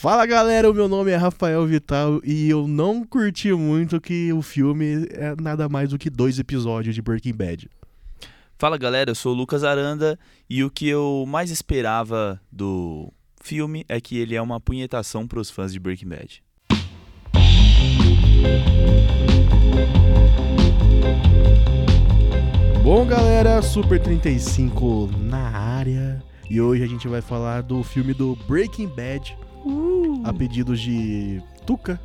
Fala galera, o meu nome é Rafael Vital e eu não curti muito que o filme é nada mais do que dois episódios de Breaking Bad. Fala galera, eu sou o Lucas Aranda e o que eu mais esperava do filme é que ele é uma punhetação para os fãs de Breaking Bad. Bom galera, Super 35 na área e hoje a gente vai falar do filme do Breaking Bad a pedidos de Tuca.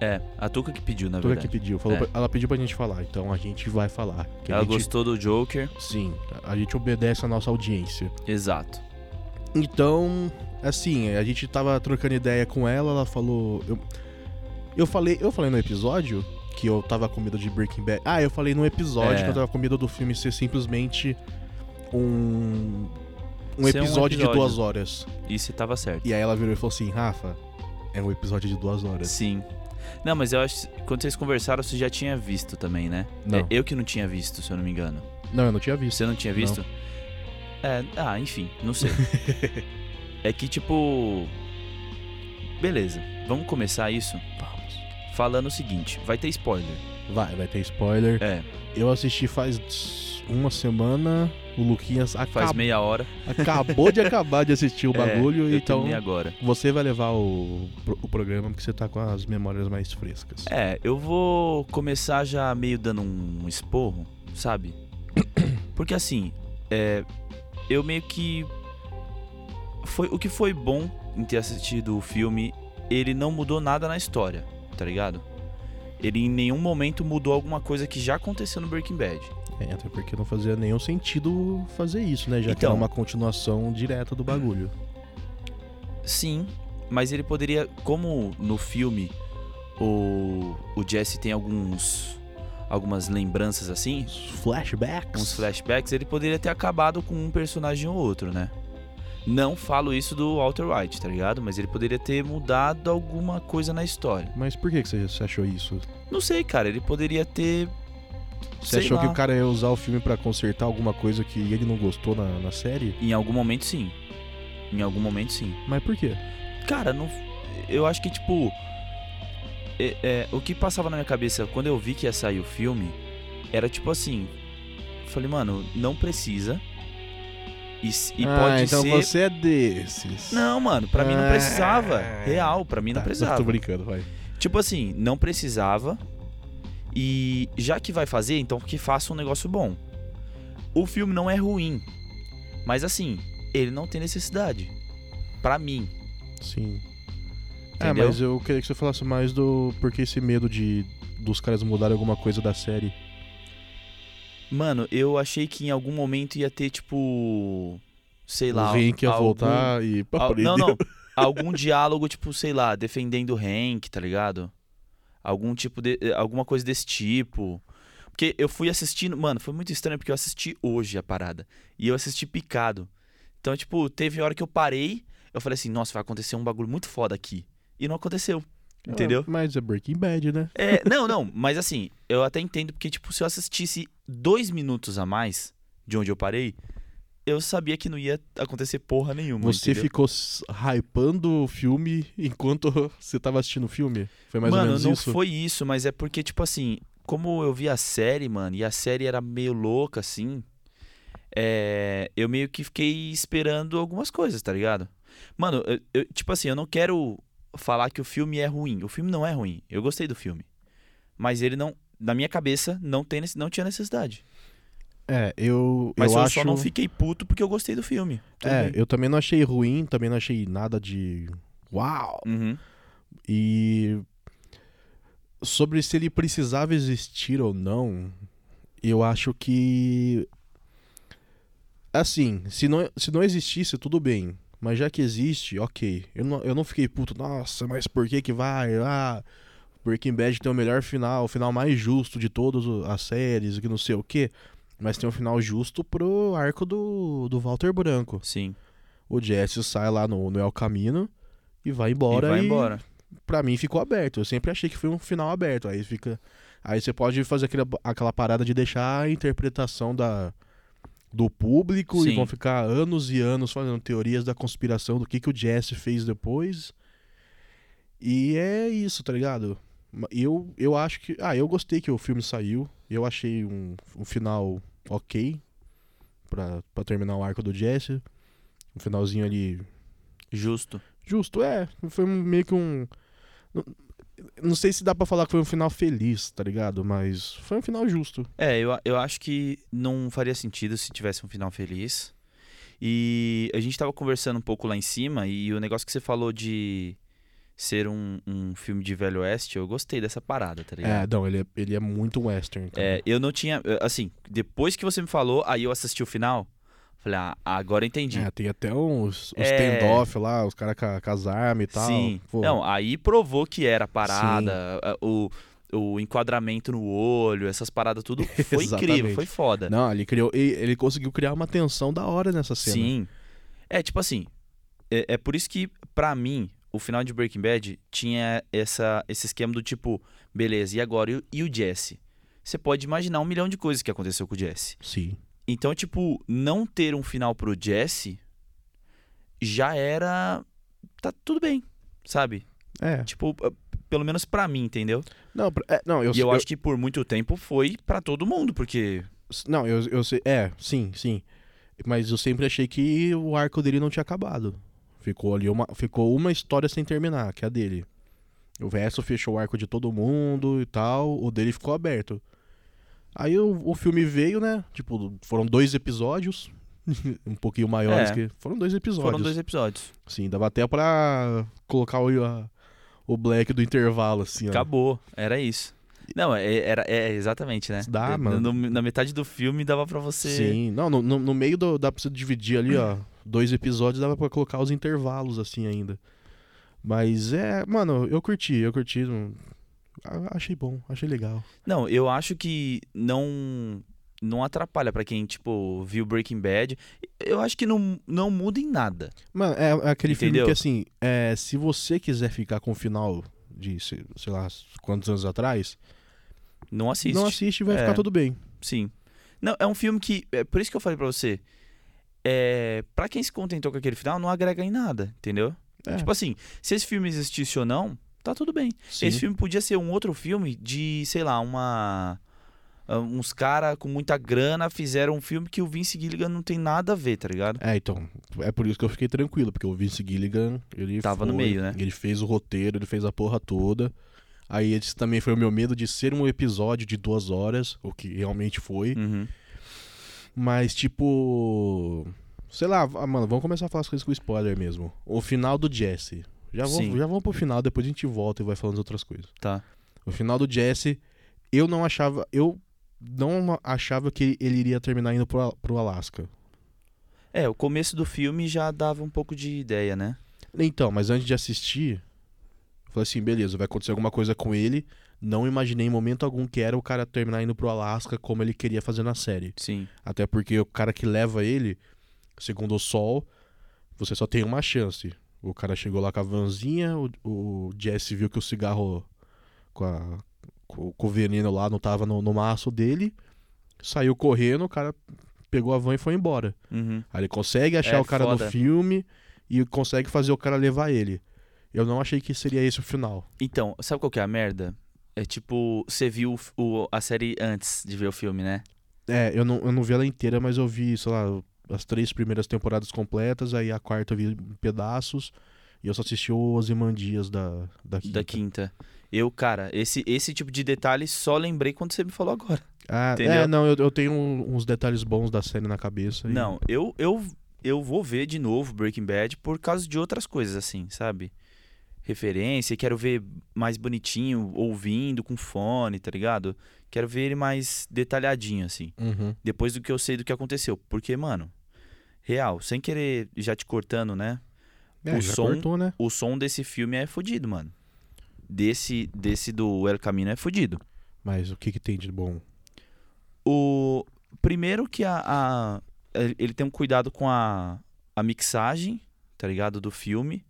É, a Tuca que pediu, na Tuca verdade. que pediu. Falou É. pra- ela pediu pra gente falar, então a gente vai falar. Ela gente- gostou do Joker. Sim, a gente obedece a nossa audiência. Exato. Então, assim, a gente tava trocando ideia com ela, ela falou. Eu, eu falei, eu falei no episódio que eu tava com medo de Breaking Bad. Ah, eu falei no episódio É. que eu tava com medo do filme ser simplesmente um. Um Ser um episódio, de duas horas. E você tava certo. E aí ela virou e falou assim, Rafa, é um episódio de duas horas. Sim. Não, mas eu acho que quando vocês conversaram, você já tinha visto também, né? Não. É, eu que não tinha visto, se eu não me engano. Não, eu não tinha visto. Você não tinha visto? É, ah, enfim, não sei. é que tipo. Beleza, vamos começar isso Vamos. falando o seguinte: vai ter spoiler. Vai, vai ter spoiler. É, Eu assisti faz uma semana. O Luquinhas faz meia hora. acabou de acabar de assistir o É, bagulho, eu então agora. você vai levar o, o programa porque você tá com as memórias mais frescas. É, eu vou começar já meio dando um esporro, sabe? Porque assim, é, eu meio que. Foi, o que foi bom em ter assistido o filme, ele não mudou nada na história, tá ligado? Ele em nenhum momento mudou alguma coisa que já aconteceu no Breaking Bad. É, até porque não fazia nenhum sentido fazer isso, né? Já que Então. era uma continuação direta do bagulho. Sim, mas ele poderia, como no filme o, o Jesse tem alguns algumas lembranças assim, flashbacks. uns flashbacks, ele poderia ter acabado com um personagem ou outro, né? Não falo isso do Walter White, tá ligado? Mas ele poderia ter mudado alguma coisa na história. Mas por que que você achou isso? Não sei, cara, ele poderia ter. Você sei achou lá, que o cara ia usar o filme pra consertar alguma coisa que ele não gostou na, na série? Em algum momento, sim. Em algum momento, sim. Mas por quê? Cara, não. Eu acho que, tipo. é- é, o que passava na minha cabeça quando eu vi que ia sair o filme era tipo assim. Falei, mano, não precisa. E, e ah, pode então ser. você é desses. Não, mano, pra mim não Ah. precisava. Real, pra mim não Tá, precisava. Tô brincando, vai. Tipo assim, não precisava. E já que vai fazer, então que faça um negócio bom. O filme não é ruim. Mas assim, ele não tem necessidade. Pra mim. Sim. Entendeu? É, mas eu queria que você falasse mais do porquê esse medo de dos caras mudarem alguma coisa da série. Mano, eu achei que em algum momento ia ter, tipo. Sei lá. o Hank ia algum- voltar e. Al- não, não. algum diálogo, tipo, sei lá, defendendo o Hank, tá ligado? Algum tipo de. eh, Alguma coisa desse tipo. Porque eu fui assistindo. Mano, foi muito estranho porque eu assisti hoje a parada. E eu assisti picado. Então, tipo, teve hora que eu parei. Eu falei assim, nossa, vai acontecer um bagulho muito foda aqui. E não aconteceu. Entendeu? Ah, mas é Breaking Bad, né? É, não, não, mas assim, eu até entendo, porque, tipo, se eu assistisse dois minutos a mais de onde eu parei, eu sabia que não ia acontecer porra nenhuma. Você entendeu? ficou hypando o filme enquanto você tava assistindo o filme? Foi mais mano, ou menos não isso? foi isso, mas é porque, tipo assim, como eu vi a série, mano, e a série era meio louca, assim, é, eu meio que fiquei esperando algumas coisas, tá ligado? Mano, eu- eu- tipo assim, eu não quero falar que o filme é ruim. O filme não é ruim. Eu gostei do filme. Mas ele não, na minha cabeça, não, tem, não tinha necessidade. É, eu, Mas eu, eu, acho... só não fiquei puto porque eu gostei do filme. Tudo É, bem. eu também não achei ruim, também não achei nada de... Uau! Uhum. E... Sobre se ele precisava existir ou não, eu acho que... Assim, se não, se não existisse, tudo bem. Mas já que existe, ok. Eu não, eu não fiquei puto, nossa, mas por que que vai? Ah, Breaking Bad tem o melhor final, o final mais justo de todas as séries, que não sei o quê. Mas tem um final justo pro arco do, do Walter Branco. Sim. O Jesse sai lá no, no El Camino e vai embora. e vai embora. Pra mim ficou aberto. Eu sempre achei que foi um final aberto. Aí fica. Aí você pode fazer aquele, aquela parada de deixar a interpretação da, do público e Sim. vão ficar anos e anos fazendo teorias da conspiração do que, que o Jesse fez depois. E é isso, tá ligado? Eu, eu acho que. Ah, eu gostei que o filme saiu. Eu achei um, um final ok pra, pra terminar o arco do Jesse. Um finalzinho ali. Justo. Justo, é. Foi meio que um. Não, sei se dá pra falar que foi um final feliz, tá ligado? Mas foi um final justo. É, eu, eu acho que não faria sentido se tivesse um final feliz. E a gente tava conversando um pouco lá em cima e o negócio que você falou de ser um, um filme de Velho Oeste, eu gostei dessa parada, tá É, ligado? não, ele é, ele é muito western. cara. É, eu não tinha. Assim, depois que você me falou, aí eu assisti o final. Falei, ah, agora eu entendi. É, tem até uns, uns É. standoff lá, os caras com, as armas e tal. Sim. Pô, Não, aí provou que era a parada, o, o enquadramento no olho, essas paradas tudo foi incrível, foi foda. Não, ele criou. Ele, conseguiu criar uma tensão da hora nessa cena. Sim. É, tipo assim, é, é por isso que, pra mim, o final de Breaking Bad tinha essa, esse esquema do tipo, beleza, e agora? E, o- e o Jesse? Você pode imaginar um milhão de coisas que aconteceu com o Jesse. Sim. Então, tipo, não ter um final pro Jesse já era. Tá tudo bem, sabe? É. Tipo, pelo menos pra mim, entendeu? Não, é, não eu, e eu, eu- acho que por muito tempo foi pra todo mundo, porque. Não, eu, eu sei. É, sim, sim. Mas eu sempre achei que o arco dele não tinha acabado. Ficou ali uma, ficou uma história sem terminar, que é a dele. O resto fechou o arco de todo mundo e tal. O dele ficou aberto. Aí o, o filme veio, né? Tipo, foram dois episódios. um pouquinho maiores É. que. Foram dois episódios. Foram dois episódios. Sim, dava até pra colocar o, a- o Black do intervalo, assim, ó. Acabou. Era isso. Não, é, era, é exatamente, né? Dá, É, mano. no- na metade do filme dava pra você. Sim, não, no, no, no meio do, dá pra você dividir ali, ó. Dois episódios dava pra colocar os intervalos, assim, ainda. Mas é, mano, eu curti, eu curti. Achei bom, achei legal. Não, eu acho que não não atrapalha pra quem, tipo, viu Breaking Bad. Eu acho que não, não muda em nada. Mano, é, é aquele filme Entendeu? que, assim, é, se você quiser ficar com o final de, sei, sei lá, quantos anos atrás, Não assiste. não assiste e vai É. ficar tudo bem. Sim. Não, é um filme que. É por isso que eu falei pra você. É, pra quem se contentou com aquele final, não agrega em nada, entendeu? É, Tipo assim, se esse filme existisse ou não, tá tudo bem. sim. Esse filme podia ser um outro filme de, sei lá, uma. ah, Uns caras com muita grana fizeram um filme que o Vince Gilligan não tem nada a ver, tá ligado? É, então, é por isso que eu fiquei tranquilo, porque o Vince Gilligan, ele Tava no foi- meio, né? Ele fez o roteiro, ele fez a porra toda. Aí esse também foi o meu medo de ser um episódio de duas horas, o que realmente foi. Uhum. Mas, tipo. Sei lá, ah, mano, vamos começar a falar as coisas com spoiler mesmo. O final do Jesse. Já, vou, Sim. já vamos pro final, depois a gente volta e vai falando as outras coisas. Tá. O final do Jesse, eu não achava. Eu não achava que ele iria terminar indo pro, pro Alasca. É, o começo do filme já dava um pouco de ideia, né? Então, mas antes de assistir, eu falei assim, beleza, vai acontecer alguma coisa com ele. Não imaginei em momento algum que era o cara terminar indo pro Alasca como ele queria fazer na série. Sim. Até porque o cara que leva ele, segundo o Sol, você só tem uma chance. O cara chegou lá com a vanzinha, o, o Jesse viu que o cigarro com, a- com- com o veneno lá não tava no, no maço dele, saiu correndo, o cara pegou a van e foi embora. Uhum. Aí ele consegue achar É, o cara foda. no filme e consegue fazer o cara levar ele. Eu não achei que seria esse o final. Então, sabe qual que é a merda? É tipo, você viu o- a série antes de ver o filme, né? É, eu não, eu não vi ela inteira, mas eu vi, sei lá, as três primeiras temporadas completas, aí a quarta eu vi em pedaços, e eu só assisti o Ozymandias da, da quinta. Da quinta. Eu, cara, esse, esse tipo de detalhe só lembrei quando você me falou agora. Ah, Entendeu? é, não, eu, eu tenho uns detalhes bons da série na cabeça. e- Não, eu, eu, eu vou ver de novo Breaking Bad por causa de outras coisas, assim, sabe? Referência, quero ver mais bonitinho, ouvindo, com fone, tá ligado? Quero ver ele mais detalhadinho, assim. Uhum. Depois do que eu sei do que aconteceu. Porque, mano, real, sem querer já te cortando, né? É, O som- cortou, né? O som desse filme é fodido, mano. Desse, desse do El Camino é fodido. Mas o que que tem de bom? O primeiro que a, a- ele tem um cuidado com a, a mixagem, tá ligado, do filme.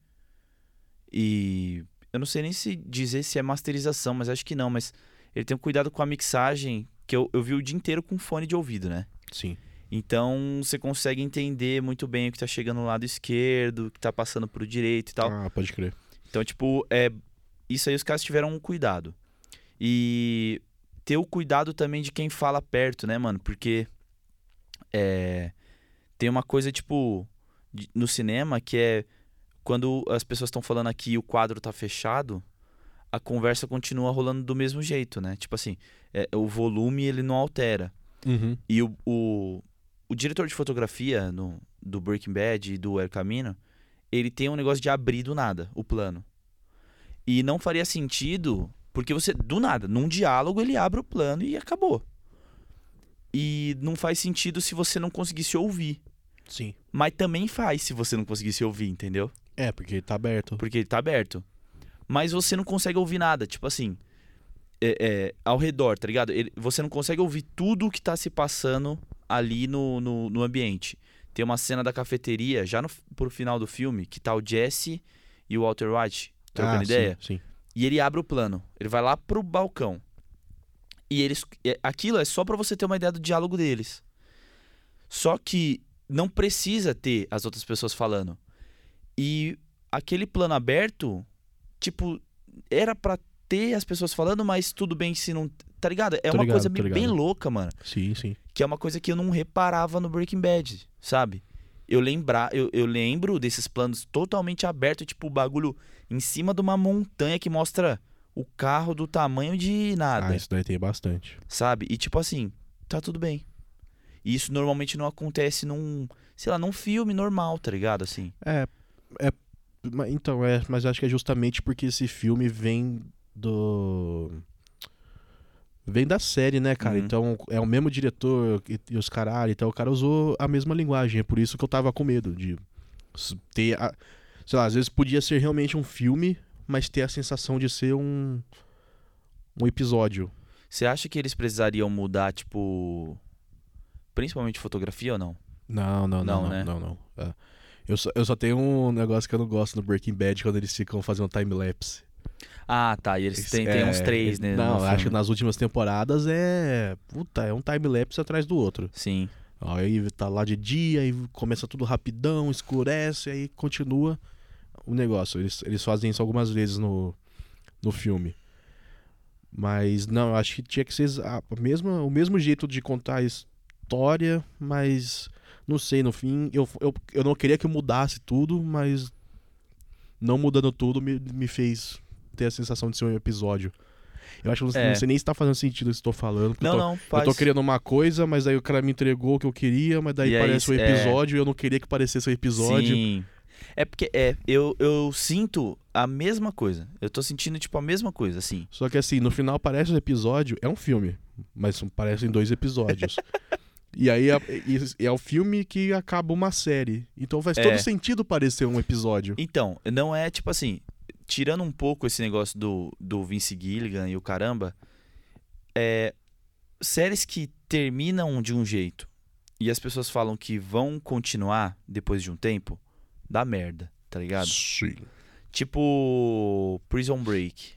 E eu não sei nem se dizer se é masterização, mas acho que não, mas ele tem um cuidado com a mixagem que eu, eu vi o dia inteiro com fone de ouvido, né? Sim. Então você consegue entender muito bem o que tá chegando no lado esquerdo, o que tá passando pro direito e tal. Ah, pode crer. Então, tipo, é isso aí os caras tiveram um cuidado. E ter o cuidado também de quem fala perto, né, mano? Porque é, tem uma coisa, tipo, no cinema que é quando as pessoas estão falando aqui e o quadro tá fechado, a conversa continua rolando do mesmo jeito, né? Tipo assim, é, o volume ele não altera. Uhum. E o, o, o diretor de fotografia no, do Breaking Bad e do El Camino, ele tem um negócio de abrir do nada o plano. E não faria sentido, porque você, do nada, num diálogo, ele abre o plano e acabou. E não faz sentido se você não conseguisse ouvir. Sim. Mas também faz se você não conseguisse ouvir, entendeu? É, porque tá aberto. Porque ele tá aberto. Mas você não consegue ouvir nada. Tipo assim, é, é, ao redor, tá ligado? Ele- você não consegue ouvir tudo o que tá se passando ali no, no, no ambiente. Tem uma cena da cafeteria, já no, pro final do filme, que tá o Jesse e o Walter White trocando ah, ideia. Sim, sim. E ele abre o plano. Ele vai lá pro balcão. E eles. é- Aquilo é só pra você ter uma ideia do diálogo deles. Só que não precisa ter as outras pessoas falando. E aquele plano aberto, tipo, era pra ter as pessoas falando, mas tudo bem se não. Tá ligado? É Tô uma ligado, coisa bem, bem louca, mano. Sim, sim. Que é uma coisa que eu não reparava no Breaking Bad, sabe? Eu, lembrar, eu, eu lembro desses planos totalmente abertos, tipo, o bagulho em cima de uma montanha que mostra o carro do tamanho de nada, Ah, isso daí tem bastante. sabe? E tipo assim, tá tudo bem. E isso normalmente não acontece num, sei lá, num filme normal, tá ligado? Assim. É, é. Então, é, mas acho que é justamente porque esse filme vem do. Vem da série, né, cara? Uhum. Então é o mesmo diretor e, e os caralho. Então o cara usou a mesma linguagem. É por isso que eu tava com medo de ter. A, sei lá, às vezes podia ser realmente um filme, mas ter a sensação de ser um. Um episódio. Você acha que eles precisariam mudar, tipo, principalmente fotografia ou não? Não, não, Não, não, não, né? não, não. É. Eu, só, eu só tenho um negócio que eu não gosto no Breaking Bad quando eles ficam fazendo time-lapse. Ah, tá. E eles têm, É, uns três, né? Não, acho que nas últimas temporadas é. Puta, é um time-lapse atrás do outro. Sim. Aí tá lá de dia e começa tudo rapidão, escurece, aí continua o negócio. Eles, eles fazem isso algumas vezes no, no filme. Mas não, eu acho que tinha que ser a mesma, o mesmo jeito de contar a história, mas não sei, no fim, eu, eu, eu não queria que mudasse tudo, mas não mudando tudo me, me fez ter a sensação de ser um episódio. Eu acho que não, É. não sei nem se tá fazendo sentido isso que eu tô falando. porque eu Não, tô- não, eu faz. tô querendo uma coisa, mas aí o cara me entregou o que eu queria, mas daí E aí, parece um é. episódio e eu não queria que parecesse um episódio. Sim. É porque é, eu, eu sinto a mesma coisa. Eu tô sentindo, tipo, a mesma coisa, assim. Só que assim, no final parece um episódio, é um filme, mas parecem dois episódios. e aí é, e- é o filme que acaba uma série. Então faz É. todo sentido parecer um episódio. Então, não é tipo assim, tirando um pouco esse negócio do, do Vince Gilligan e o caramba, é, séries que terminam de um jeito e as pessoas falam que vão continuar depois de um tempo, dá merda, tá ligado? Sim. Tipo Prison Break.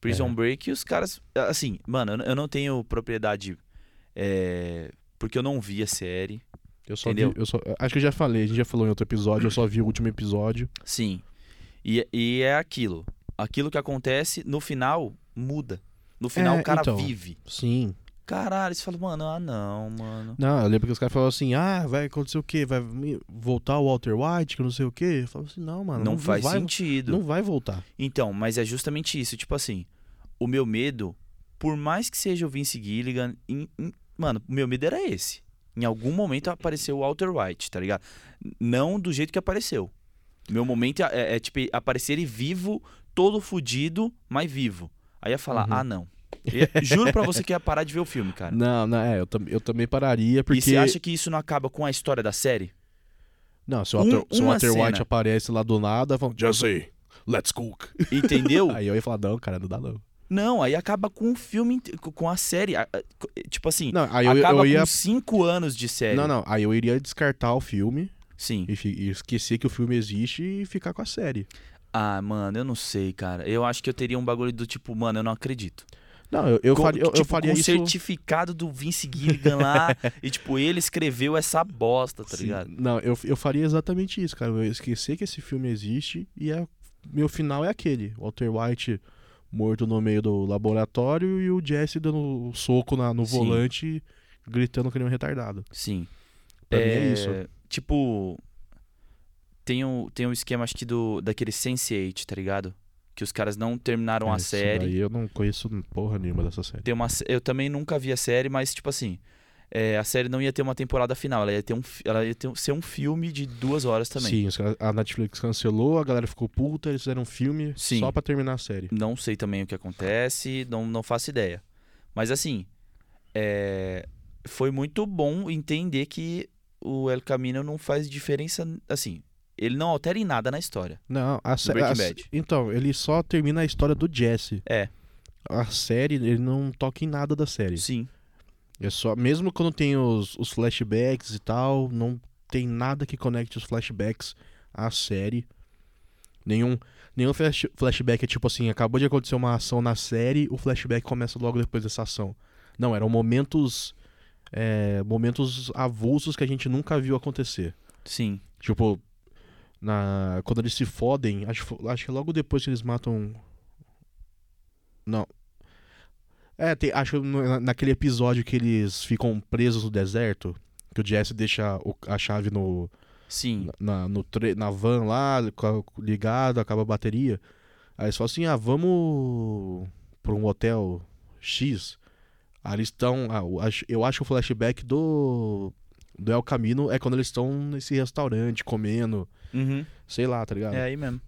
Prison É. Break, os caras. Assim, mano, eu não tenho propriedade. É, porque eu não vi a série. Eu só Entendeu? vi, eu só, acho que eu já falei, a gente já falou em outro episódio, eu só vi o último episódio. Sim. E, e é aquilo. Aquilo que acontece, no final, muda. No final, É, o cara então. vive. Sim. Caralho, você fala, mano, ah, não, mano. Não, eu lembro que os caras falaram assim: ah, vai acontecer o quê? Vai voltar o Walter White, que não sei o quê? Eu falo assim: não, mano. não, Não, faz vai, sentido. Não vai voltar. Então, mas é justamente isso. Tipo assim, o meu medo, por mais que seja o Vince Gilligan, em- em- mano, meu medo era esse. Em algum momento apareceu o Walter White, tá ligado? Não do jeito que apareceu. Meu momento é, é, é, tipo aparecer ele vivo, todo fudido, mas vivo. Aí ia falar, Uhum. ah, não. Eu- juro pra você que ia parar de ver o filme, cara. Não, não, é, eu, tam- eu também pararia, porque. E você acha que isso não acaba com a história da série? Não, se o Um- Walter, se o Walter. White aparece lá do nada, falam, Jesse, let's cook. Entendeu? Aí eu ia falar, não, cara, não dá não. Não, aí acaba com o filme, com a série. A- Tipo assim, Não, aí eu, acaba eu ia. com cinco anos de série. Não, não, aí eu iria descartar o filme Sim. e, e esquecer que o filme existe e ficar com a série. Ah, mano, eu não sei, cara. Eu acho que eu teria um bagulho do tipo, mano, eu não acredito. Não, eu, eu Com- faria, eu, eu tipo, faria com isso. certificado do Vince Gilligan lá. e, tipo, ele escreveu essa bosta, tá Sim. ligado? Não, eu, eu faria exatamente isso, cara. Eu esquecer que esse filme existe e ia meu final é aquele. Walter White morto no meio do laboratório e o Jesse dando soco na, no Sim. volante, gritando que nem um retardado. Sim. Pra mim é isso. Tipo, tem um, tem um esquema, acho que do, daquele Sense8, tá ligado? Que os caras não terminaram a Esse série. daí eu não conheço porra nenhuma dessa série. Tem uma, eu também nunca vi a série, mas, tipo assim, é, a série não ia ter uma temporada final. Ela ia, ter um, ela ia ter, ser um filme de duas horas também. Sim, a Netflix cancelou, a galera ficou puta, eles fizeram um filme Sim. só pra terminar a série. Não sei também o que acontece, não, não faço ideia. Mas assim, é, foi muito bom entender que o El Camino não faz diferença, assim, ele não altera em nada na história. Não, a série. Então, ele só termina a história do Jesse. É. A série, ele não toca em nada da série. Sim, É só, mesmo quando tem os, os flashbacks e tal, não tem nada que conecte os flashbacks à série. Nenhum, nenhum flash- flashback é tipo assim, acabou de acontecer uma ação na série, o flashback começa logo depois dessa ação. Não, eram momentos é, momentos avulsos que a gente nunca viu acontecer. sim. Tipo, na, quando eles se fodem, acho, acho que é logo depois que eles matam. Não. É, tem, acho no- na- naquele episódio que eles ficam presos no deserto, que o Jesse deixa o- a chave no, Sim, na, no tre- na van lá, ligado, acaba a bateria. Aí eles falam assim: ah, vamos pra um hotel X. Aí eles estão. ah, eu acho- o flashback do. Do El Camino é quando eles estão nesse restaurante comendo, Uhum. sei lá, tá ligado? é aí mesmo.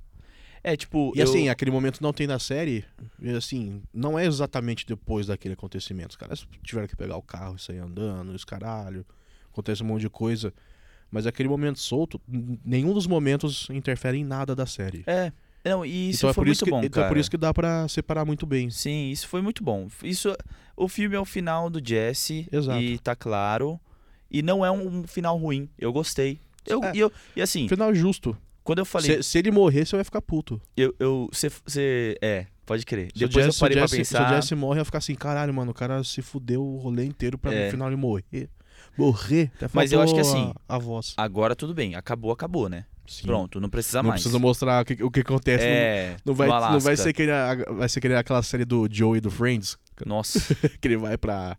É, tipo, E eu- assim, aquele momento não tem na série, e assim, não é exatamente depois daquele acontecimento. Os caras tiveram que pegar o carro e sair andando, os caralho, acontece um monte de coisa. Mas aquele momento solto, nenhum dos momentos interfere em nada da série. É, não, e isso então é foi isso muito que, bom, então é cara. por isso que dá pra separar muito bem. Sim, isso foi muito bom. Isso, o filme é o final do Jesse Exato. e tá claro. E não é um, um final ruim. Eu gostei. Eu, É. e, eu, e assim, Final justo. Quando eu falei, Se, se ele morrer, você vai ficar puto. eu, eu, você, você, é, pode crer. Se Depois Jesse, eu parei se o pra Jesse- Se pensar. o Jesse morre, vai ficar assim, caralho, mano, o cara se fudeu o rolê inteiro pra É. no final ele morrer. Morrer. Mas eu acho que assim, A, a voz. Agora tudo bem, acabou, acabou, né? Sim. Pronto, não precisa Não mais. precisa mostrar o que, o que acontece. É, Não vai, no não vai ser que vai ser que nem aquela série do Joey do Friends, Nossa, que ele vai pra,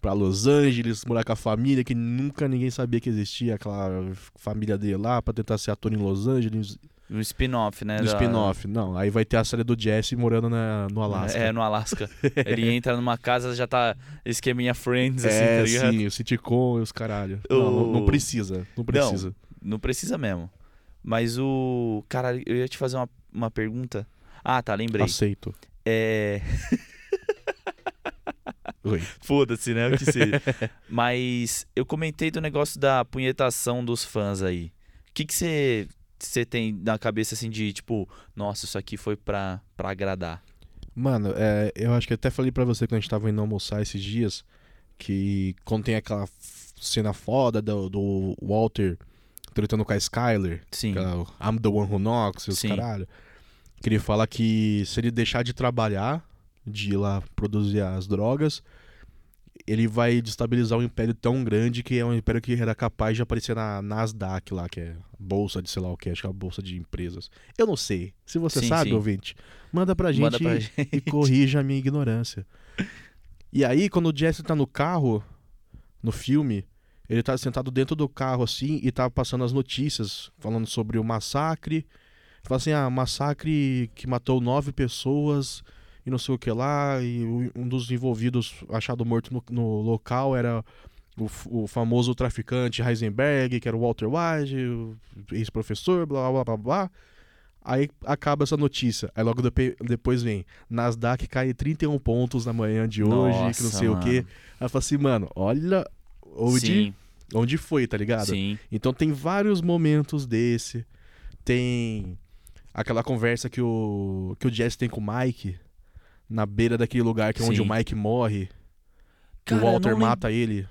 pra Los Angeles, morar com a família, que nunca ninguém sabia que existia aquela família dele lá, pra tentar ser ator em Los Angeles, um spin-off, né? no da- spin-off. Não, aí vai ter a série do Jesse morando na, no Alasca. É, no Alasca. Ele entra numa casa, já tá esqueminha Friends, assim, É, tá ligado? sim, o sitcom e os caralho. Não, não, não O- precisa, não precisa. Não precisa mesmo. Mas o. Cara, eu ia te fazer uma, uma pergunta. Ah, tá, lembrei. Aceito. É. Oi. Foda-se, né? O que seja. Mas eu comentei do negócio da punhetação dos fãs aí. O que que você você tem na cabeça assim de tipo, nossa, isso aqui foi pra, pra agradar? Mano, é, eu acho que até falei pra você quando a gente tava indo almoçar esses dias que quando tem aquela cena foda do, do Walter tretando com a Skyler, Sim. aquela I'm the one who knocks, os caralho. Que ele fala que se ele deixar de trabalhar, de ir lá produzir as drogas, ele vai destabilizar um império tão grande que é um império que era capaz de aparecer na Nasdaq lá, que é a bolsa de sei lá o que, acho que é a bolsa de empresas. Eu não sei. Se você Sim, sabe, sim. ouvinte, manda pra gente Manda pra e- gente. e corrija a minha ignorância. E aí, quando o Jesse tá no carro, no filme, ele tá sentado dentro do carro assim e tá passando as notícias, falando sobre o massacre. Fala assim: ah, massacre que matou nove pessoas e não sei o que lá. E o- um dos envolvidos achado morto no, no local era o, o famoso traficante Heisenberg, que era o Walter White, o ex-professor, blá blá blá blá. Aí acaba essa notícia. Aí logo depe- depois vem: Nasdaq cai 31 pontos na manhã de hoje, que não Nossa, sei o quê. mano. Aí eu falo assim, mano, olha onde, Sim, onde foi, tá ligado? sim. Então tem vários momentos desse. Tem aquela conversa que o, que o Jesse tem com o Mike na beira daquele lugar que é onde o Mike morre. Cara, o Walter lem- mata ele.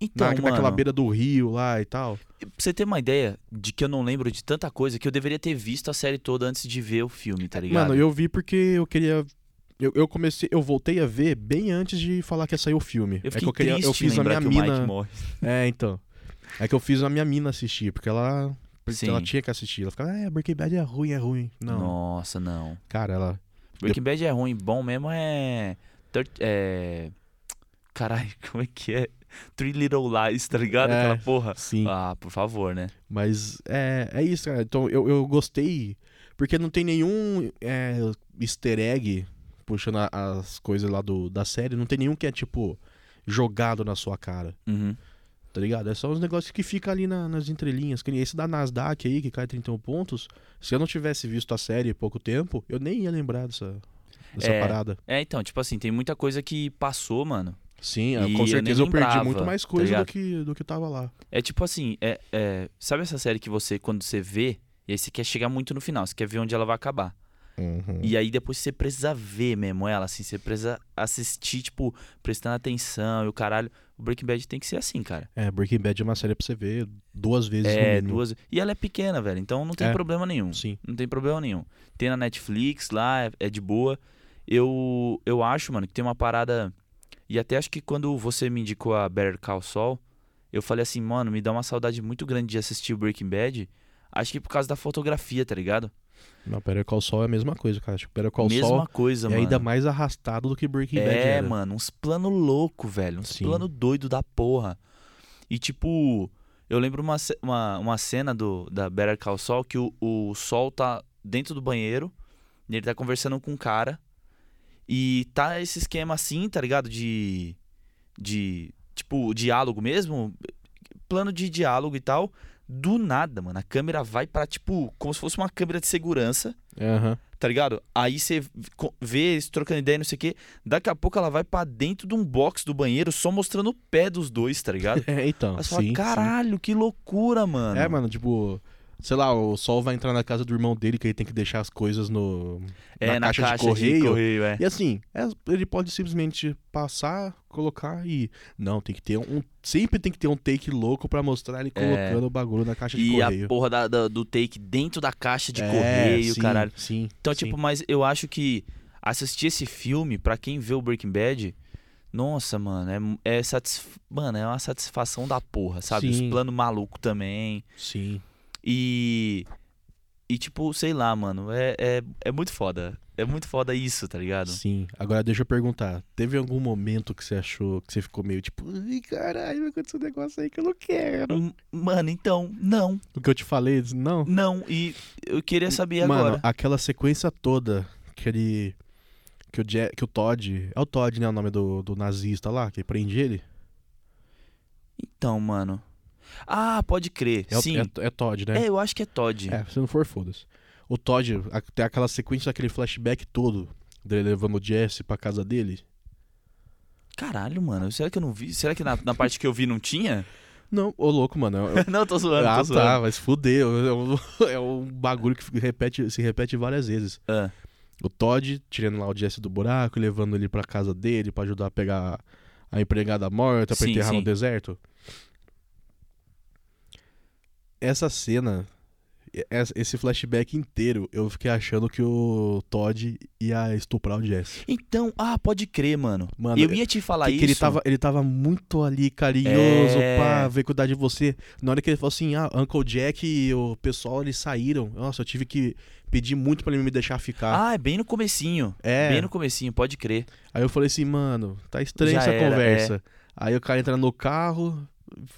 Então, na, naquela mano, beira do rio lá e tal. pra você ter uma ideia de que eu não lembro de tanta coisa que eu deveria ter visto a série toda antes de ver o filme, tá ligado? Mano, eu vi porque eu queria. Eu, eu comecei, eu voltei a ver bem antes de falar que ia sair o filme. Eu é que eu queria, eu fiz a minha mina. É, então. É que eu fiz a minha mina assistir, porque ela porque Sim. ela tinha que assistir. Ela ficava, ah, Breaking Bad é ruim, é ruim. Não, Nossa, não. cara, ela... Breaking Bad é ruim, bom mesmo é. É... Caralho, como é que é? Three Little Lies, tá ligado? É, Aquela porra. Sim, Ah, por favor, né? mas é, é isso, cara. Então eu, eu gostei, porque não tem nenhum é, easter egg puxando as coisas lá do, da série. Não tem nenhum que é, tipo, jogado na sua cara. Uhum. Tá ligado? É só uns negócios que fica ali na- nas entrelinhas. Que esse da Nasdaq aí, que cai 31 pontos. Se eu não tivesse visto a série há pouco tempo, eu nem ia lembrar dessa, dessa É. parada. É, então, tipo assim, tem muita coisa que passou, mano. Sim, E com eu certeza eu, perdi lembrava, muito mais tá coisa do, ligado? que, do que tava lá. É tipo assim, é, é, sabe essa série que você, quando você vê, e aí você quer chegar muito no final, você quer ver onde ela vai acabar. Uhum. E aí depois você precisa ver mesmo ela, assim, você precisa assistir, tipo, prestando atenção e o caralho. O Breaking Bad tem que ser assim, cara. É, Breaking Bad é uma série pra você ver duas vezes no É, mínimo. duas. E ela é pequena, velho, então não tem É. problema nenhum. Sim. Não tem problema nenhum. Tem na Netflix lá, é, é de boa. Eu, eu acho, mano, que tem uma parada. E até acho que quando você me indicou a Better Call Saul, eu falei assim, mano, me dá uma saudade muito grande de assistir o Breaking Bad. Acho que por causa da fotografia, tá ligado? Não, Better Call Saul é a mesma coisa, cara. Tipo, Better Call Mesma Saul coisa, é mano. ainda mais arrastado do que Breaking Bad É, mano, uns plano louco, velho. Uns Sim. plano doido da porra. E tipo, eu lembro uma, uma, uma cena do, da Better Call Saul que o, o Sol tá dentro do banheiro e ele tá conversando com um cara. E tá esse esquema assim, tá ligado? De. De. Tipo, diálogo mesmo. Plano de diálogo e tal. Do nada, mano. A câmera vai pra, tipo, como se fosse uma câmera de segurança Aham. tá ligado? Aí você vê eles trocando ideia, não sei o quê. Daqui a pouco ela vai pra dentro de um box do banheiro só mostrando o pé dos dois, tá ligado? É, então. Aí você sim, fala, sim. caralho, que loucura, mano. É, mano, tipo, sei lá, o Sol vai entrar na casa do irmão dele que ele tem que deixar as coisas no É, na, caixa, de correio. é. E assim, é- ele pode simplesmente passar, colocar e não, tem que ter um, sempre tem que ter um take louco pra mostrar ele É. colocando o bagulho na caixa de E a correio. porra da- da- do take dentro da caixa de É, correio, sim, caralho. Sim. Então, sim. tipo, mas eu acho que assistir esse filme, pra quem vê o Breaking Bad, nossa, mano, é, é, satisf... mano, é uma satisfação da porra, sabe? Sim. Os planos malucos também. sim. E. E, tipo, sei lá, mano, é, é, é muito foda. É muito foda isso, tá ligado? Sim. Agora deixa eu perguntar, teve algum momento que você achou que você ficou meio tipo, ai, caralho, vai acontecer um negócio aí que eu não quero. Mano, então, não, O que eu te falei, não. não. E eu queria saber Mano, agora. aquela sequência toda que ele. Que o, Je- que o Todd. É o Todd, né? O nome do, do nazista lá, que prende ele? Então, mano. Ah, pode crer. É, Sim. é, é Todd, né? É, eu acho que é Todd. É, se não for, foda-se. O Todd, tem aquela sequência daquele flashback todo dele levando o Jesse pra casa dele. Caralho, mano. Será que eu não vi? Será que na, na parte que eu vi não tinha? Não, ô louco, mano. é- não, tô zoando, ah, tô zoando. tá, vai se fuder. É um, é um bagulho que repete, se repete várias vezes. Ah, O Todd tirando lá o Jesse do buraco, levando ele pra casa dele pra ajudar a pegar a empregada morta pra Sim, enterrar sim. no deserto. Essa cena, es- esse flashback inteiro, eu fiquei achando que o Todd ia estuprar o Jesse. Então, ah, pode crer, mano. Mano, eu ia te falar que, isso. que ele tava, ele tava muito ali carinhoso É. pra ver cuidar de você. Na hora que ele falou assim, ah, Uncle Jack e o pessoal, eles saíram. Nossa, eu tive que pedir muito pra ele me deixar ficar. Ah, é bem no comecinho. é. Bem no comecinho, pode crer. Aí eu falei assim, mano, tá estranha Já essa era, é. conversa. Aí o cara entra no carro,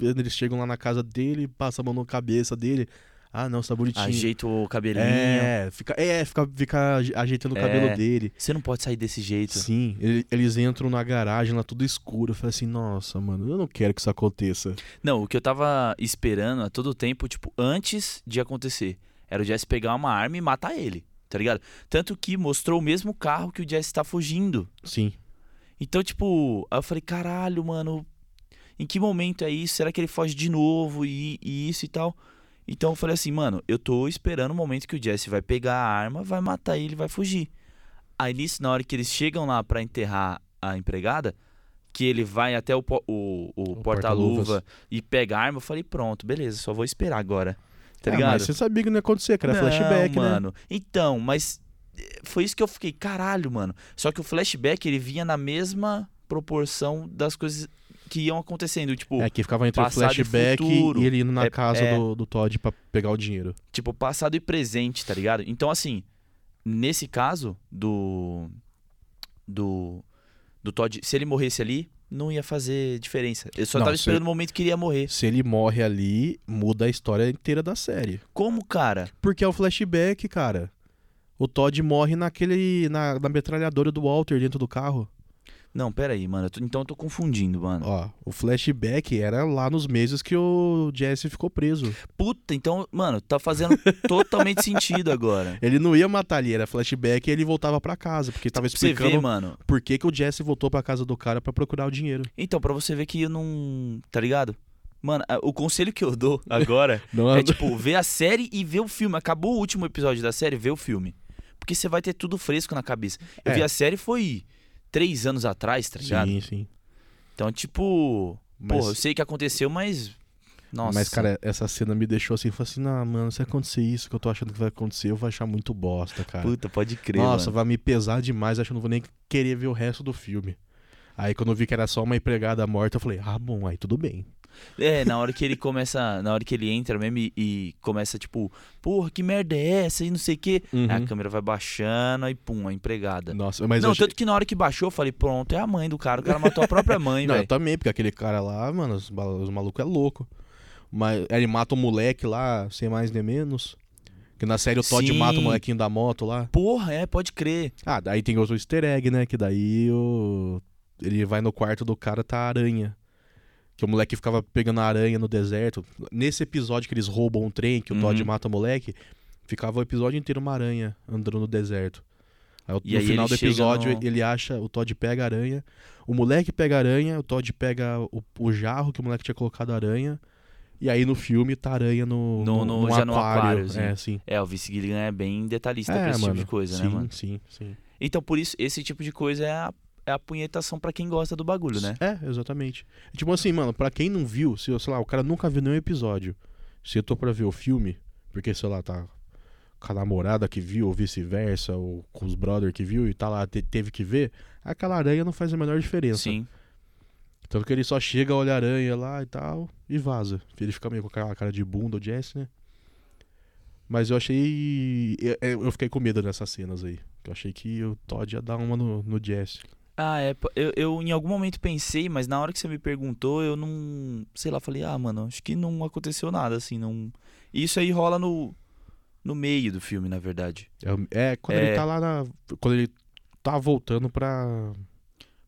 eles chegam lá na casa dele, passa a mão na cabeça dele. Ah, não, você tá bonitinho. Ajeita o cabelinho. É, fica, é, fica, fica aje- ajeitando o É. cabelo dele. Você não pode sair desse jeito. Sim, ele- eles entram na garagem lá tudo escuro. Eu falei assim, nossa, mano, eu não quero que isso aconteça. Não, o que eu tava esperando a todo tempo, tipo, antes de acontecer, era o Jesse pegar uma arma e matar ele, tá ligado? Tanto que mostrou o mesmo carro que o Jesse tá fugindo. Sim. Então, tipo, aí eu falei, caralho, mano, em que momento é isso? Será que ele foge de novo e, e isso e tal? Então eu falei assim, mano, eu tô esperando o momento que o Jesse vai pegar a arma, vai matar ele vai fugir. Aí nisso, na hora que eles chegam lá pra enterrar a empregada, que ele vai até o, po- o, o, O porta-luva e pega a arma, eu falei, pronto, beleza, só vou esperar agora. Tá Ah, ligado? mas você sabia que não ia acontecer, que era Não, flashback, né? mano. Então, mas eh, foi isso que eu fiquei, caralho, mano. Só que o flashback ele vinha na mesma proporção das coisas que iam acontecendo. Tipo, É, que ficava entre o e flashback futuro. e ele indo na É- casa é. do, do Todd pra pegar o dinheiro. tipo, passado e presente, tá ligado? Então, assim, nesse caso do. Do. Do Todd, se ele morresse ali, não ia fazer diferença. Eu só Não, tava esperando o momento que ele ia morrer. Se ele morre ali, muda a história inteira da série. Como, cara? Porque é o flashback, cara. O Todd morre naquele. na, na metralhadora do Walter dentro do carro. Não, pera aí, mano. eu tô- então eu tô confundindo, mano. Ó, o flashback era lá nos meses que o Jesse ficou preso. Puta, então, mano, tá fazendo totalmente sentido agora. Ele não ia matar ali, era flashback e ele voltava pra casa, porque tava você ver, explicando mano. por que, que o Jesse voltou pra casa do cara pra procurar o dinheiro. Então, pra você ver que eu não. Tá ligado? Mano, o conselho que eu dou agora Não é tipo, ver a série e ver o filme. Acabou o último episódio da série, vê o filme. Porque você vai ter tudo fresco na cabeça. Eu É. vi a série foi três anos atrás, tá ligado? Sim, sim. Então, tipo. Mas, Porra, eu sei que aconteceu, mas. Nossa. mas, cara, essa cena me deixou assim, falei assim, não, mano, se acontecer isso que eu tô achando que vai acontecer, eu vou achar muito bosta, cara. Puta, pode crer. Nossa, mano. vai me pesar demais, acho que eu não vou nem querer ver o resto do filme. Aí quando eu vi que era só uma empregada morta, eu falei, ah, bom, aí tudo bem. É, na hora que ele começa. Na hora que ele entra mesmo e, e começa, tipo, porra, que merda é essa? E não sei o quê. Uhum. Aí a câmera vai baixando e pum, a empregada. Nossa, mas não, eu achei... tanto que na hora que baixou, eu falei, pronto, é a mãe do cara. O cara matou a própria mãe, Não, eu velho. também, porque aquele cara lá, mano, os, os malucos é louco. Mas ele mata o moleque lá, sem mais nem menos. Que na série o Todd Sim. mata o molequinho da moto lá. Porra, é, pode crer. Ah, daí tem outro easter egg, né? Que daí o... ele vai no quarto do cara, tá aranha. Que o moleque ficava pegando aranha no deserto. Nesse episódio que eles roubam um trem, que o Todd Uhum. mata o moleque, ficava o episódio inteiro uma aranha andando no deserto. Aí, E no aí final do episódio, no- ele acha, o Todd pega a aranha, o moleque pega a aranha, o Todd pega o, o jarro que o moleque tinha colocado a aranha, e aí no filme tá aranha no, No- no- já no aquáriozinho. É, sim. É, o Vince Gilligan é bem detalhista É, pra esse mano. tipo de coisa, sim, né, mano? Sim, sim. Então, por isso, esse tipo de coisa é a, é a punhetação pra quem gosta do bagulho, né? É, exatamente. Tipo assim, mano, pra quem não viu, se, sei lá, o cara nunca viu nenhum episódio, se eu tô pra ver o filme, porque, sei lá, tá com a namorada que viu, ou vice-versa, ou com os brother que viu e tá lá, te- teve que ver, aquela aranha não faz a menor diferença. Sim. Tanto que ele só chega, olha a aranha lá e tal, e vaza. Ele fica meio com aquela cara de bunda, o Jesse, né? Mas eu achei. Eu, eu fiquei com medo nessas cenas aí. Eu achei que o Todd ia dar uma no, no Jesse. Ah, é. Eu, eu em algum momento pensei, mas na hora que você me perguntou, eu não. Sei lá, falei, ah, mano, acho que não aconteceu nada, assim, não. Isso aí rola no. No meio do filme, na verdade. É, é quando É. ele tá lá na. Quando ele tá voltando pra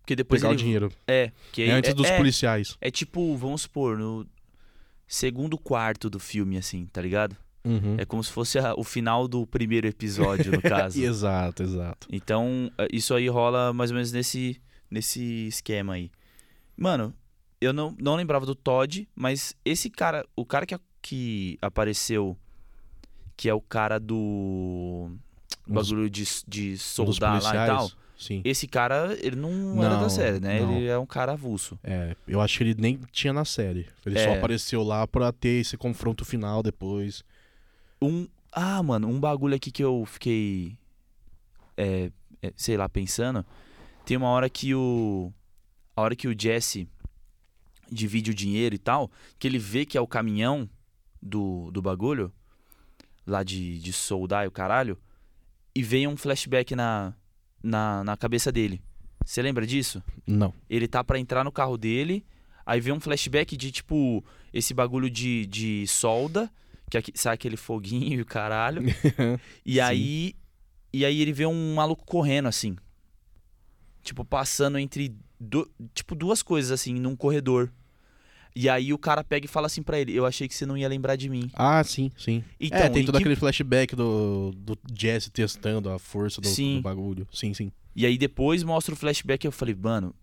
Porque depois pegar ele. o dinheiro. É, que aí- É antes é, dos é, policiais. é tipo, vamos supor, no segundo quarto do filme, assim, tá ligado? Uhum. É como se fosse a- o final do primeiro episódio, no caso. exato, exato. Então, eh, isso aí rola mais ou menos nesse, nesse esquema aí. Mano, eu não, não lembrava do Todd, mas esse cara, o cara que, que apareceu, que é o cara do bagulho de, de soldar lá e tal, Sim. esse cara, ele não, era da Não, série, né? não. Ele é um cara avulso. É, eu acho que ele nem tinha na série. Ele só É. apareceu lá pra ter esse confronto final depois. Um, ah, mano, um bagulho aqui que eu fiquei, é, é, sei lá, pensando. Tem uma hora que o, a hora que o Jesse divide o dinheiro e tal, que ele vê que é o caminhão do, do bagulho, lá de, de soldar e o caralho, e vem um flashback na, na, na cabeça dele. Você lembra disso? Não. Ele tá pra entrar no carro dele, aí vem um flashback de tipo esse bagulho de, de solda, que sai aquele foguinho e o caralho. E Sim. aí e aí ele vê um maluco correndo assim. Tipo passando entre du- tipo duas coisas assim num corredor. E aí o cara pega e fala assim pra ele: "Eu achei que você não ia lembrar de mim". Ah, sim, sim. Então, é, tem todo que- aquele flashback do, do Jesse testando a força do, do bagulho. Sim, sim. E aí depois mostra o flashback e eu falei, mano,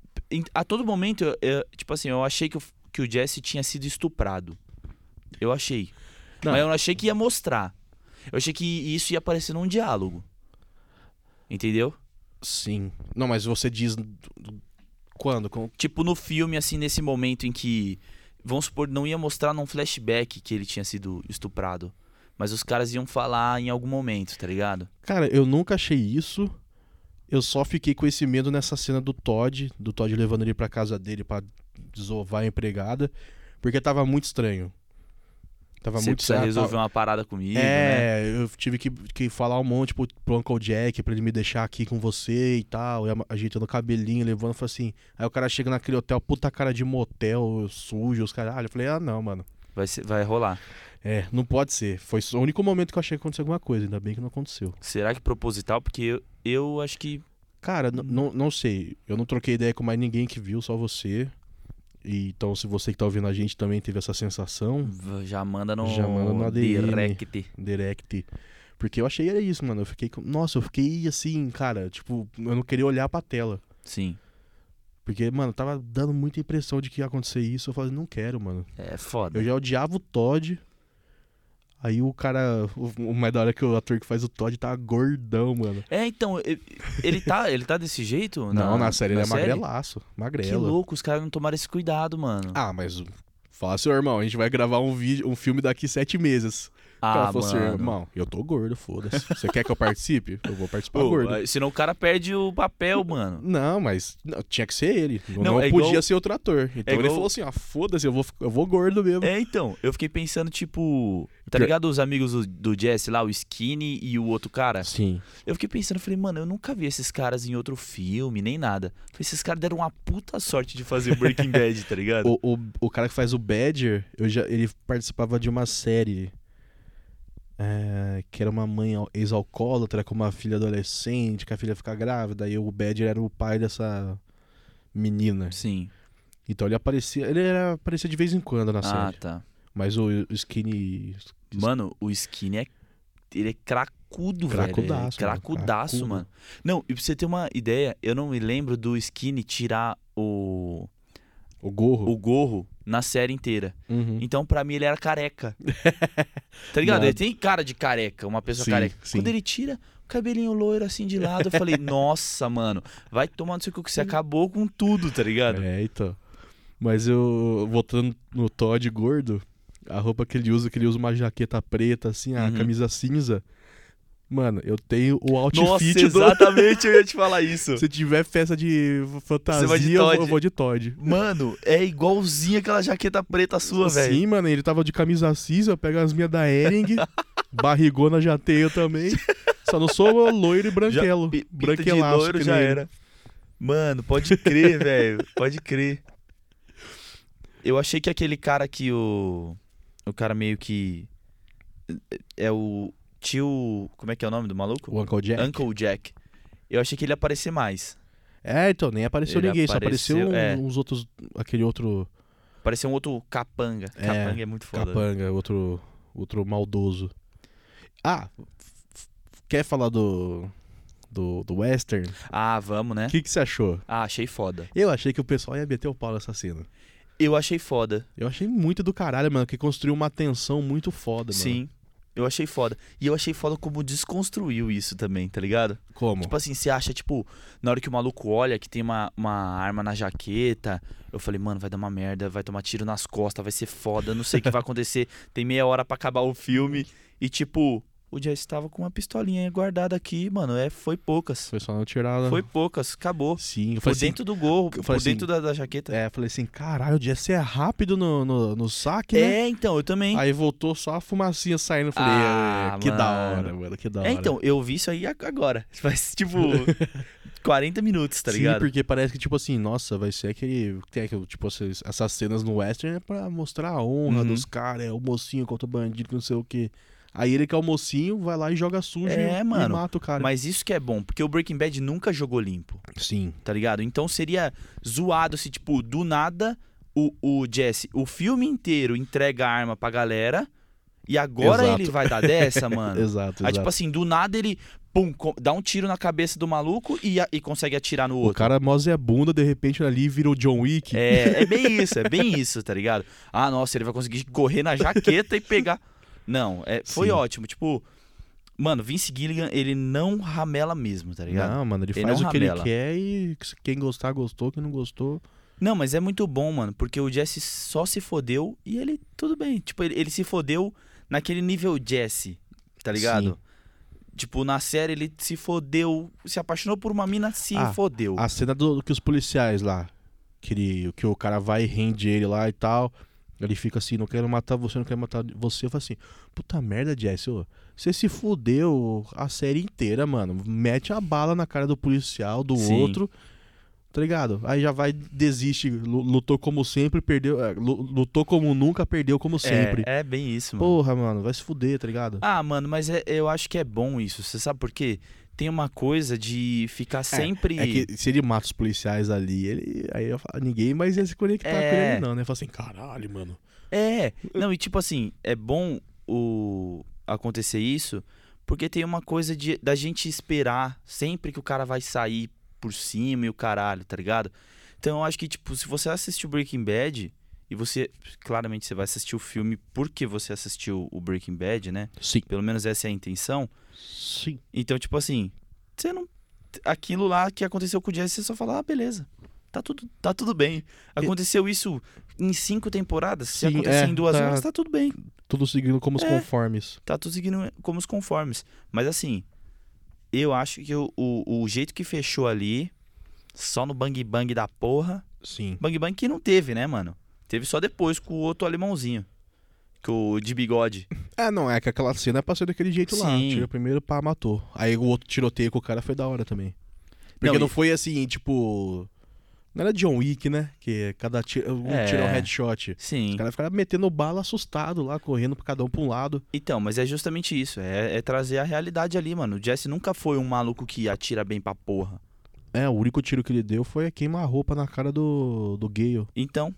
a todo momento, eu- eu- tipo assim, eu achei que o, que o Jesse tinha sido estuprado. Eu achei. Não. Mas eu não achei que ia mostrar. Eu achei que isso ia aparecer num diálogo. Entendeu? Sim. Não, mas você diz. Quando? Com... Tipo no filme, assim, nesse momento em que, vamos supor, não ia mostrar num flashback que ele tinha sido estuprado. Mas os caras iam falar em algum momento, tá ligado? Cara, eu nunca achei isso. Eu só fiquei com esse medo nessa cena do Todd, do Todd levando ele pra casa dele pra desovar a empregada, porque tava muito estranho. Tava Você muito precisa estranho. resolver tava- uma parada comigo, né? É, eu tive que, que falar um monte pro, pro Uncle Jack pra ele me deixar aqui com você e tal. E ajeitando o cabelinho, levando, falei assim. Aí o cara chega naquele hotel, puta cara de motel, sujo, os caralho. Eu falei, ah, não, mano. Vai, ser- vai rolar. É, não pode ser. Foi o único momento que eu achei que aconteceu alguma coisa, ainda bem que não aconteceu. Será que proposital? Porque eu, eu acho que. Cara, não, não sei. Eu não troquei ideia com mais ninguém que viu, só você. Então, se você que tá ouvindo a gente também teve essa sensação, Já manda no. Já manda no ADM. direct. direct. Porque eu achei era isso, mano. Eu fiquei. Nossa, eu fiquei assim, cara, tipo, eu não queria olhar pra tela. Sim. Porque, mano, tava dando muita impressão de que ia acontecer isso. Eu falei, não quero, mano. É foda. Eu já odiava o Todd. Aí o cara. O, da hora é que o ator que faz o Todd tá gordão, mano. É, então, ele tá, ele tá desse jeito? Não, na série ele é série? magrelaço. Que Magrela. louco, os caras não tomaram esse cuidado, mano. Ah, mas. Fala, seu irmão, a gente vai gravar um vídeo, um filme daqui sete meses. Ah, falou assim, irmão, eu tô gordo, foda-se. Você quer que eu participe? Eu vou participar Pô, gordo. senão o cara perde o papel, mano. Não, mas não, tinha que ser ele. Não, Não, é podia igual- ser outro ator. Então ele igual- falou assim: ah, foda-se, eu vou, eu vou gordo mesmo. É, então, eu fiquei pensando, tipo. Tá ligado os amigos do, do Jesse lá, o Skinny e o outro cara? Sim. Eu fiquei pensando, falei, mano, eu nunca vi esses caras em outro filme, nem nada. Falei, esses caras deram uma puta sorte de fazer Breaking Bad, tá ligado? O, o, o cara que faz o Badger, eu já, ele participava de uma série. É, que era uma mãe al- ex-alcoólatra com uma filha adolescente, que a filha fica grávida, e o Badger era o pai dessa menina. Sim. Então ele aparecia. Ele era, aparecia de vez em quando na Ah, série. tá. Mas o, o Skinny. Mano, o Skinny é. Ele é cracudo, Cracudaço, velho. É cracudaço, cracudo. mano. Não, e pra você ter uma ideia, eu não me lembro do Skinny tirar o, O gorro. o gorro na série inteira. Uhum. Então, pra mim, ele era careca. tá ligado? Nada. Ele tem cara de careca, uma pessoa Sim, careca. sim. Quando ele tira o cabelinho loiro assim de lado, eu falei, nossa, mano, vai tomar no seu cu que você acabou com tudo, tá ligado? É, então. Mas eu, voltando no Todd gordo, a roupa que ele usa, que ele usa uma jaqueta preta, assim, a Uhum. camisa cinza. Mano, eu tenho o outfit Nossa, do... exatamente, eu ia te falar isso. Se tiver festa de fantasia, de eu, vou, eu de Todd. Mano, é igualzinho aquela jaqueta preta sua, velho. Sim, mano, ele tava de camisa cinza, pega as minhas da Ering, barrigona já tenho também. Só não sou loiro e branquelo. Pi- pinta de branquelaço loiro já nem era. Mano, pode crer, velho. Pode crer. Eu achei que aquele cara que o. O cara meio que. É o tio. Como é que é o nome do maluco? O Uncle Jack. Uncle Jack. Eu achei que ele ia aparecer mais. É, então, nem apareceu Ele ninguém, só apareceu apareceu, é. uns outros. Aquele outro Apareceu um outro capanga. É, Capanga é muito foda. capanga, outro, outro maldoso. Ah, quer falar do. Do, do Western? Ah, vamos, né? O que, que você achou? Ah, achei foda. Eu achei que o pessoal ia meter o pau nessa cena. Eu achei foda. Eu achei muito do caralho, mano, que construiu uma tensão muito foda, mano. Sim. Eu achei foda. E eu achei foda como desconstruiu isso também, tá ligado? Como? Tipo assim, você acha, tipo, na hora que o maluco olha que tem uma, uma arma na jaqueta, eu falei, mano, vai dar uma merda, vai tomar tiro nas costas, vai ser foda, não sei o que vai acontecer, tem meia hora pra acabar o filme. E tipo, o Jesse tava com uma pistolinha guardada aqui, mano, é, foi poucas. Foi só não tirar. Foi poucas, acabou. Sim, eu Por falei assim, dentro do gorro, eu por falei dentro da, da jaqueta. É, falei assim, caralho, o Jesse é rápido no, no, no saque, né? É, então, eu também. Aí voltou só a fumacinha saindo. Eu falei, Ah, é, que da mano. hora, mano, que da É, hora. então, eu vi isso aí ag- agora. Faz, tipo, 40 minutos, tá Sim, ligado? porque parece que, tipo assim, nossa, vai ser aquele. Tem aquele, tipo, essas, cenas no Western é pra mostrar a honra Uhum. dos caras, é o mocinho contra o bandido, que não sei o quê. Aí ele que é o mocinho, vai lá e joga sujo É, e, mano, e mata o cara. Mas isso que é bom, porque o Breaking Bad nunca jogou limpo. Sim. tá ligado? Então seria zoado se, tipo, do nada o, o Jesse, o filme inteiro entrega a arma pra galera e agora Exato. ele vai dar dessa, mano. Exato, Aí, exato. tipo assim, do nada ele, pum, dá um tiro na cabeça do maluco e, a- e consegue atirar no o outro. cara mó Zé Bunda, de repente ali vira o John Wick. É, é bem isso, é bem isso, tá ligado? Ah, nossa, ele vai conseguir correr na jaqueta e pegar. Não, é, foi Sim. ótimo. Tipo, mano, Vince Gilligan, ele não ramela mesmo, tá ligado? Não, mano, ele, Ele faz o que ele ramela. quer e quem gostar, gostou, quem não gostou. Não, mas é muito bom, mano, porque o Jesse só se fodeu e ele, tudo bem. Tipo, ele, ele se fodeu naquele nível Jesse, tá ligado? Tipo, na série ele se fodeu, se apaixonou por uma mina, se Ah, fodeu. A cena do que os policiais lá que, ele, que o cara vai e rende ele lá e tal. Ele fica assim, não quero matar você, não quero matar você. Eu falo assim, puta merda, Jesse, ô, você se fudeu a série inteira, mano. Mete a bala na cara do policial, do Sim. outro, tá ligado? Aí já vai, desiste, lu- lutou como sempre, perdeu, é, lu- lutou como nunca, perdeu como sempre. É, é bem isso, mano. Porra, mano, vai se fuder, tá ligado? Ah, mano, mas é- eu acho que é bom isso. Você sabe por quê? Tem uma coisa de ficar sempre. É que se ele mata os policiais ali, ele. Aí eu falo, ninguém mais ia se conectar com É. ele, não, né? Fala assim, caralho, mano. É, não, e tipo assim, é bom o acontecer isso, porque tem uma coisa de da gente esperar sempre que o cara vai sair por cima e o caralho, tá ligado? Então eu acho que, tipo, se você assistiu Breaking Bad, e você, claramente você vai assistir o filme porque você assistiu o Breaking Bad, né? Sim. Pelo menos essa é a intenção. Sim. Então, tipo assim, você não. Aquilo lá que aconteceu com o Jesse, você só fala, ah, beleza. Tá tudo, tá tudo bem. Aconteceu isso em cinco temporadas. Se Sim, acontecer é, em duas tá- horas, tá tudo bem. Tudo seguindo como os É. conformes. Tá tudo seguindo como os conformes. Mas assim, eu acho que o, o, o jeito que fechou ali, só no bang bang da porra. Sim. Bang bang que não teve, né, mano? Teve só depois com o outro alemãozinho. Com o de bigode. É, não, é que aquela cena é ser daquele jeito lá. Sim. Tira primeiro, pá, matou. Aí o outro tiroteio com o cara foi da hora também. Porque Não, não, e- foi assim, tipo. Não era John Wick, né? Que cada tiro, um É. tiro é um headshot. Sim. Os caras ficaram metendo bala assustado lá, correndo pra cada um pra um lado. Então, mas é justamente isso. É, é trazer a realidade ali, mano. O Jesse nunca foi um maluco que atira bem pra porra. É, o único tiro que ele deu foi queima-roupa na cara do, do Gale. Então.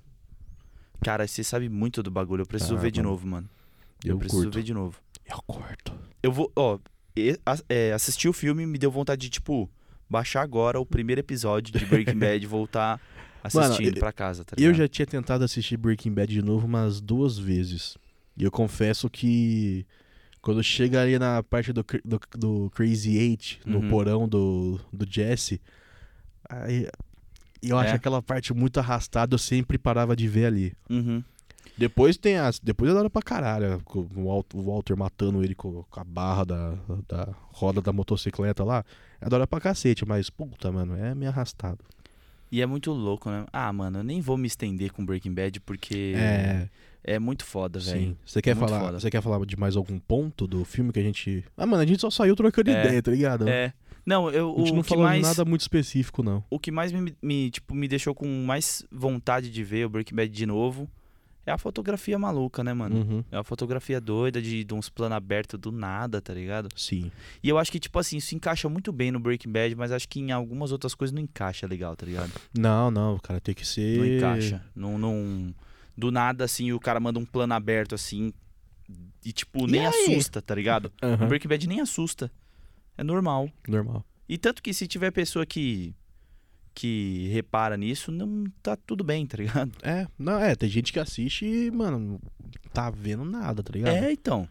Cara, você sabe muito do bagulho. Eu preciso Ah, ver de mano. novo, mano. Eu, Eu preciso curto. ver de novo. Eu curto. Eu vou, ó, é, assistir o filme me deu vontade de, tipo, baixar agora o primeiro episódio de Breaking Bad e voltar assistindo Mano, pra casa, tá Eu ligado? já tinha tentado assistir Breaking Bad de novo umas duas vezes. E eu confesso que quando chega ali na parte do, do, do Crazy Eight, no Uhum. porão do, do Jesse, aí eu acho É. aquela parte muito arrastada, eu sempre parava de ver ali. Uhum. Depois tem as. Depois é da hora pra caralho. com O Wal- o Walter matando ele com a barra da, da roda da motocicleta lá. É da hora pra cacete, mas puta, mano, é meio arrastado. E é muito louco, né? Ah, mano, eu nem vou me estender com Breaking Bad porque É. é muito foda, velho. Sim. Você quer Muito falar? Você quer falar de mais algum ponto do filme que a gente. Ah, mano, a gente só saiu trocando É. ideia, tá ligado? É. Não, eu, A gente o não falou mais nada muito específico, não. o que mais me, me, tipo, me deixou com mais vontade de ver o Breaking Bad de novo é a fotografia maluca, né, mano? Uhum. É uma fotografia doida de, de uns planos abertos do nada, tá ligado? Sim. E eu acho que, tipo assim, isso encaixa muito bem no Breaking Bad, mas acho que em algumas outras coisas não encaixa legal, tá ligado? Não, não, cara, tem que ser. Não encaixa. Não, não... Do nada, assim, o cara manda um plano aberto, assim, e, tipo, nem assusta, tá ligado? Aham, O Breaking Bad nem assusta. É normal. Normal. E tanto que se tiver pessoa que que repara nisso, não tá tudo bem, tá ligado? É, não, é, tem gente que assiste e, mano, não tá vendo nada, tá ligado? É, então.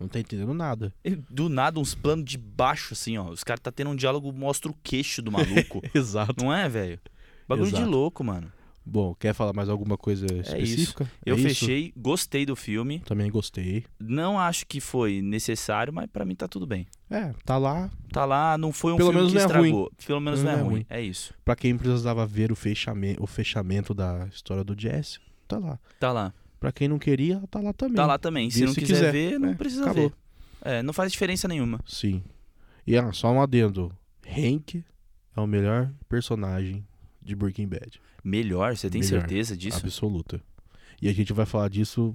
Não tá entendendo nada. E Do nada, uns planos de baixo, assim, ó. Os caras tá tendo um diálogo, mostra o queixo do maluco. Exato. não é, velho? Bagulho de Exato. louco, mano. Bom, quer falar mais alguma coisa específica? Eu É isso? fechei, gostei do filme. Também gostei. Não acho que foi necessário, mas pra mim tá tudo bem. É, tá lá. Tá lá, não foi um Pelo filme menos que não é estragou. Pelo menos não é, ruim. É isso. Pra quem precisava ver o fechamento, o fechamento da história do Jesse, tá lá. Tá lá. Pra quem não queria, tá lá também. Tá lá também. Se não se quiser quiser. ver, não É, precisa acabou. ver. É, não faz diferença nenhuma. Sim. E ah, só um adendo. Hank é o melhor personagem de Breaking Bad. Melhor, você tem Melhor. certeza disso? Absoluta. E a gente vai falar disso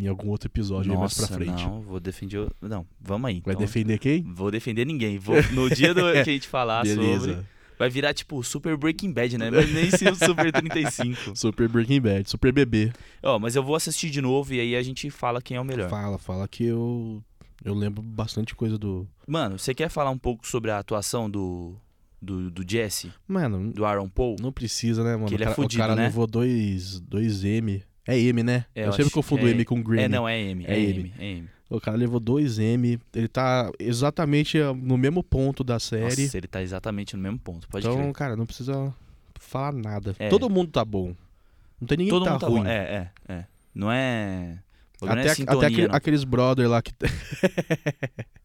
em algum outro episódio aí mais pra Nossa, frente. não, vou defender. o- Não, vamos aí. Vai Então, defender quem? Vou defender ninguém. Vou, no dia do, que a gente falar sobre. Beleza. Vai virar tipo Super Breaking Bad, né? Mas nem se o Super 35. Super Breaking Bad, Super Bebê. Ó, mas eu vou assistir de novo e aí a gente fala quem é o melhor. Fala, fala que eu eu lembro bastante coisa do. Mano, você quer falar um pouco sobre a atuação do, do, do Jesse, Mano, do Aaron Paul? não precisa, né, mano? Que ele o é cara, fudido, o cara né? levou dois, dois M. É M, né? É, eu, eu sempre acho confundo é- M com Grammy. É, não, é M. É, É M. M. É M. O cara levou dois M. Ele tá exatamente no mesmo ponto da série. Nossa, ele tá exatamente no mesmo ponto. Pode então, crer. cara, não precisa falar nada. É. Todo mundo tá bom. Não tem ninguém Todo que tá mundo tá ruim. bom. É, é, é. Não é. o bagulho não Até, é sintonia, até aquele- aqueles brother lá que.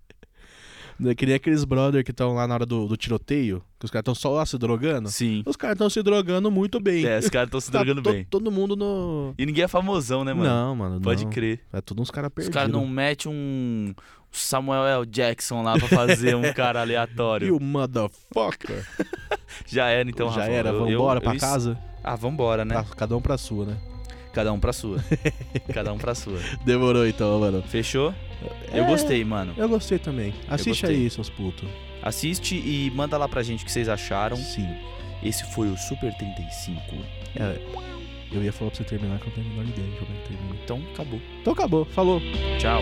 É que nem aqueles brother que estão lá na hora do, do tiroteio, que os caras estão só lá se drogando. Sim. Os caras estão se drogando muito bem. É, os caras estão se Tá drogando to- bem. Todo mundo no. E ninguém é famosão, né, mano? Não, mano. Pode não. crer. É tudo uns caras Os perdidos. caras não metem um Samuel L. Jackson lá pra fazer um cara aleatório. You motherfucker. Já era, então, Já Rafa. era, vambora eu- pra eu- casa? Ah, vambora, né? Pra- cada um pra sua, né? Cada um pra sua. Cada um pra sua. Demorou então, mano. Fechou? Eu É. gostei, mano. Eu gostei também. Assiste gostei. aí, seus putos. Assiste e manda lá pra gente o que vocês acharam. Sim. Esse foi o Super 35. É, eu ia falar pra você terminar que eu não tenho a menor ideia de como é que termina. Então, acabou. Então acabou. Falou. Tchau.